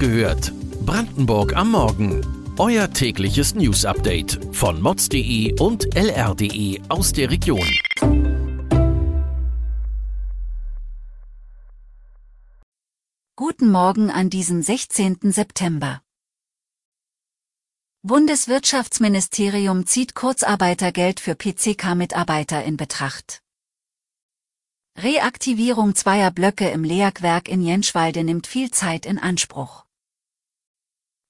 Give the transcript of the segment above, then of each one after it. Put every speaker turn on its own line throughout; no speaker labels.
gehört. Brandenburg am Morgen. Euer tägliches News-Update von mods.de und lr.de aus der Region.
Guten Morgen an diesem 16. September. Bundeswirtschaftsministerium zieht Kurzarbeitergeld für PCK-Mitarbeiter in Betracht. Reaktivierung zweier Blöcke im LEAG-Werk in Jenschwalde nimmt viel Zeit in Anspruch.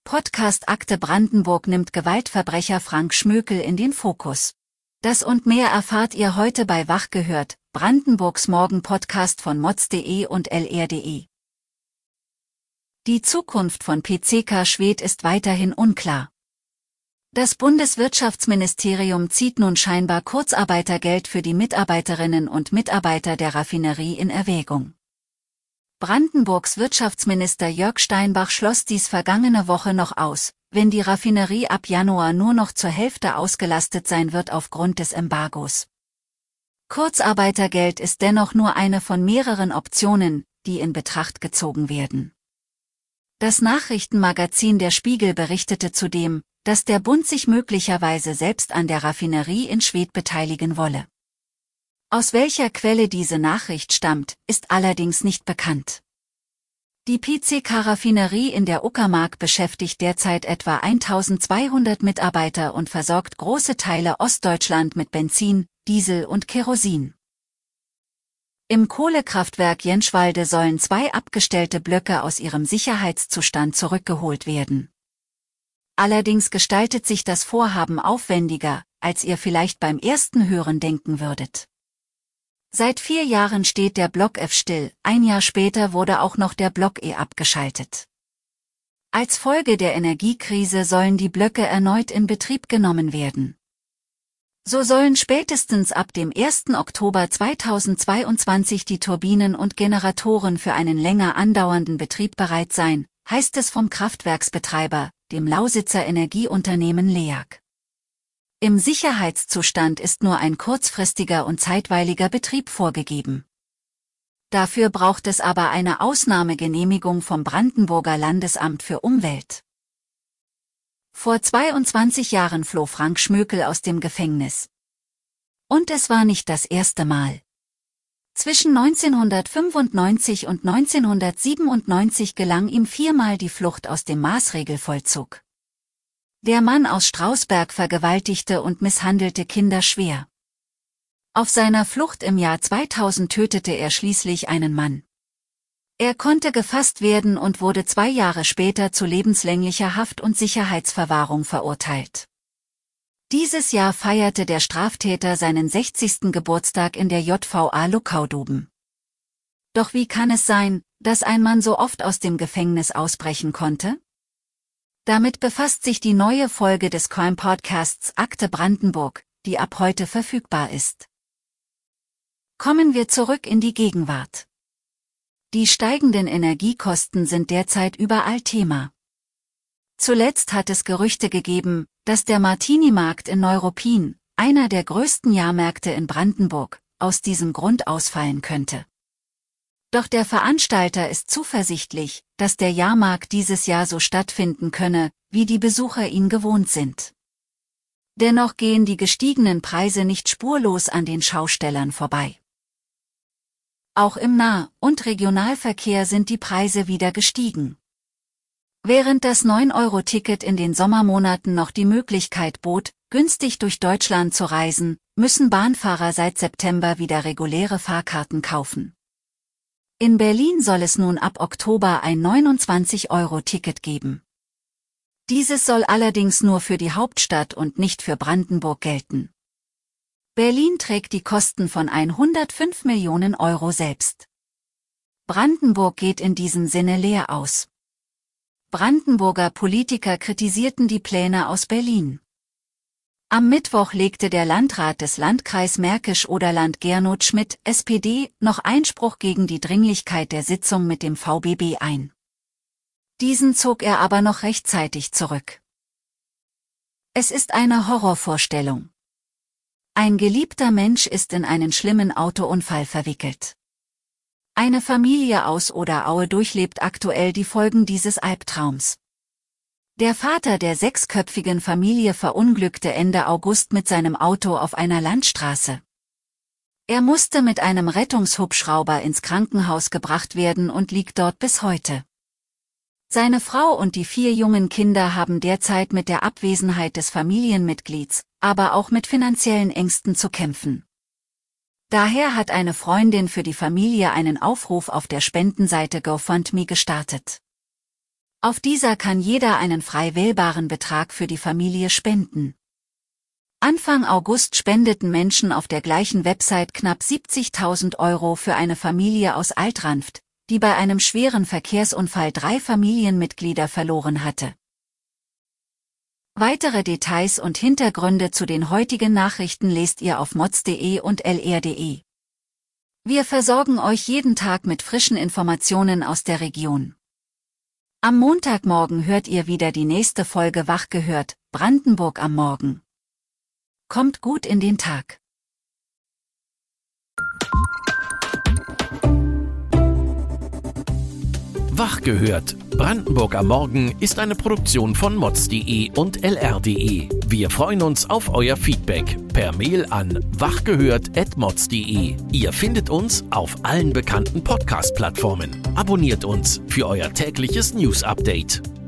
Podcast Akte Brandenburg nimmt Gewaltverbrecher Frank Schmökel in den Fokus. Das und mehr erfahrt ihr heute bei Wach gehört, Brandenburgs Morgen-Podcast von mods.de und lr.de. Die Zukunft von PCK Schwed ist weiterhin unklar. Das Bundeswirtschaftsministerium zieht nun scheinbar Kurzarbeitergeld für die Mitarbeiterinnen und Mitarbeiter der Raffinerie in Erwägung. Brandenburgs Wirtschaftsminister Jörg Steinbach schloss dies vergangene Woche noch aus, wenn die Raffinerie ab Januar nur noch zur Hälfte ausgelastet sein wird aufgrund des Embargos. Kurzarbeitergeld ist dennoch nur eine von mehreren Optionen, die in Betracht gezogen werden. Das Nachrichtenmagazin Der Spiegel berichtete zudem, dass der Bund sich möglicherweise selbst an der Raffinerie in Schwedt beteiligen wolle. Aus welcher Quelle diese Nachricht stammt, ist allerdings nicht bekannt. Die PCK-Raffinerie in der Uckermark beschäftigt derzeit etwa 1200 Mitarbeiter und versorgt große Teile Ostdeutschland mit Benzin, Diesel und Kerosin. Im Kohlekraftwerk Jenschwalde sollen zwei abgestellte Blöcke aus ihrem Sicherheitszustand zurückgeholt werden. Allerdings gestaltet sich das Vorhaben aufwendiger, als ihr vielleicht beim ersten Hören denken würdet. Seit vier Jahren steht der Block F still, ein Jahr später wurde auch noch der Block E abgeschaltet. Als Folge der Energiekrise sollen die Blöcke erneut in Betrieb genommen werden. So sollen spätestens ab dem 1. Oktober 2022 die Turbinen und Generatoren für einen länger andauernden Betrieb bereit sein, heißt es vom Kraftwerksbetreiber, dem Lausitzer Energieunternehmen LEAG. Im Sicherheitszustand ist nur ein kurzfristiger und zeitweiliger Betrieb vorgegeben. Dafür braucht es aber eine Ausnahmegenehmigung vom Brandenburger Landesamt für Umwelt. Vor 22 Jahren floh Frank Schmökel aus dem Gefängnis. Und es war nicht das erste Mal. Zwischen 1995 und 1997 gelang ihm viermal die Flucht aus dem Maßregelvollzug. Der Mann aus Strausberg vergewaltigte und misshandelte Kinder schwer. Auf seiner Flucht im Jahr 2000 tötete er schließlich einen Mann. Er konnte gefasst werden und wurde zwei Jahre später zu lebenslänglicher Haft und Sicherheitsverwahrung verurteilt. Dieses Jahr feierte der Straftäter seinen 60. Geburtstag in der JVA Luckauduben. Doch wie kann es sein, dass ein Mann so oft aus dem Gefängnis ausbrechen konnte? Damit befasst sich die neue Folge des Crime Podcasts Akte Brandenburg, die ab heute verfügbar ist. Kommen wir zurück in die Gegenwart. Die steigenden Energiekosten sind derzeit überall Thema. Zuletzt hat es Gerüchte gegeben, dass der Martini-Markt in Neuruppin, einer der größten Jahrmärkte in Brandenburg, aus diesem Grund ausfallen könnte. Doch der Veranstalter ist zuversichtlich, dass der Jahrmarkt dieses Jahr so stattfinden könne, wie die Besucher ihn gewohnt sind. Dennoch gehen die gestiegenen Preise nicht spurlos an den Schaustellern vorbei. Auch im Nah- und Regionalverkehr sind die Preise wieder gestiegen. Während das 9-Euro-Ticket in den Sommermonaten noch die Möglichkeit bot, günstig durch Deutschland zu reisen, müssen Bahnfahrer seit September wieder reguläre Fahrkarten kaufen. In Berlin soll es nun ab Oktober ein 29-Euro-Ticket geben. Dieses soll allerdings nur für die Hauptstadt und nicht für Brandenburg gelten. Berlin trägt die Kosten von 105 Millionen Euro selbst. Brandenburg geht in diesem Sinne leer aus. Brandenburger Politiker kritisierten die Pläne aus Berlin. Am Mittwoch legte der Landrat des Landkreis Märkisch-Oderland Gernot Schmidt, SPD, noch Einspruch gegen die Dringlichkeit der Sitzung mit dem VBB ein. Diesen zog er aber noch rechtzeitig zurück. Es ist eine Horrorvorstellung. Ein geliebter Mensch ist in einen schlimmen Autounfall verwickelt. Eine Familie aus Oder-Aue durchlebt aktuell die Folgen dieses Albtraums. Der Vater der sechsköpfigen Familie verunglückte Ende August mit seinem Auto auf einer Landstraße. Er musste mit einem Rettungshubschrauber ins Krankenhaus gebracht werden und liegt dort bis heute. Seine Frau und die vier jungen Kinder haben derzeit mit der Abwesenheit des Familienmitglieds, aber auch mit finanziellen Ängsten zu kämpfen. Daher hat eine Freundin für die Familie einen Aufruf auf der Spendenseite GoFundMe gestartet. Auf dieser kann jeder einen frei wählbaren Betrag für die Familie spenden. Anfang August spendeten Menschen auf der gleichen Website knapp 70.000 Euro für eine Familie aus Altranft, die bei einem schweren Verkehrsunfall drei Familienmitglieder verloren hatte. Weitere Details und Hintergründe zu den heutigen Nachrichten lest ihr auf mods.de und lr.de. Wir versorgen euch jeden Tag mit frischen Informationen aus der Region. Am Montagmorgen hört ihr wieder die nächste Folge Wach gehört, Brandenburg am Morgen. Kommt gut in den Tag.
Wach gehört. Brandenburg am Morgen ist eine Produktion von mods.de und lr.de. Wir freuen uns auf euer Feedback per Mail an wachgehört.mods.de. Ihr findet uns auf allen bekannten Podcast-Plattformen. Abonniert uns für euer tägliches News-Update.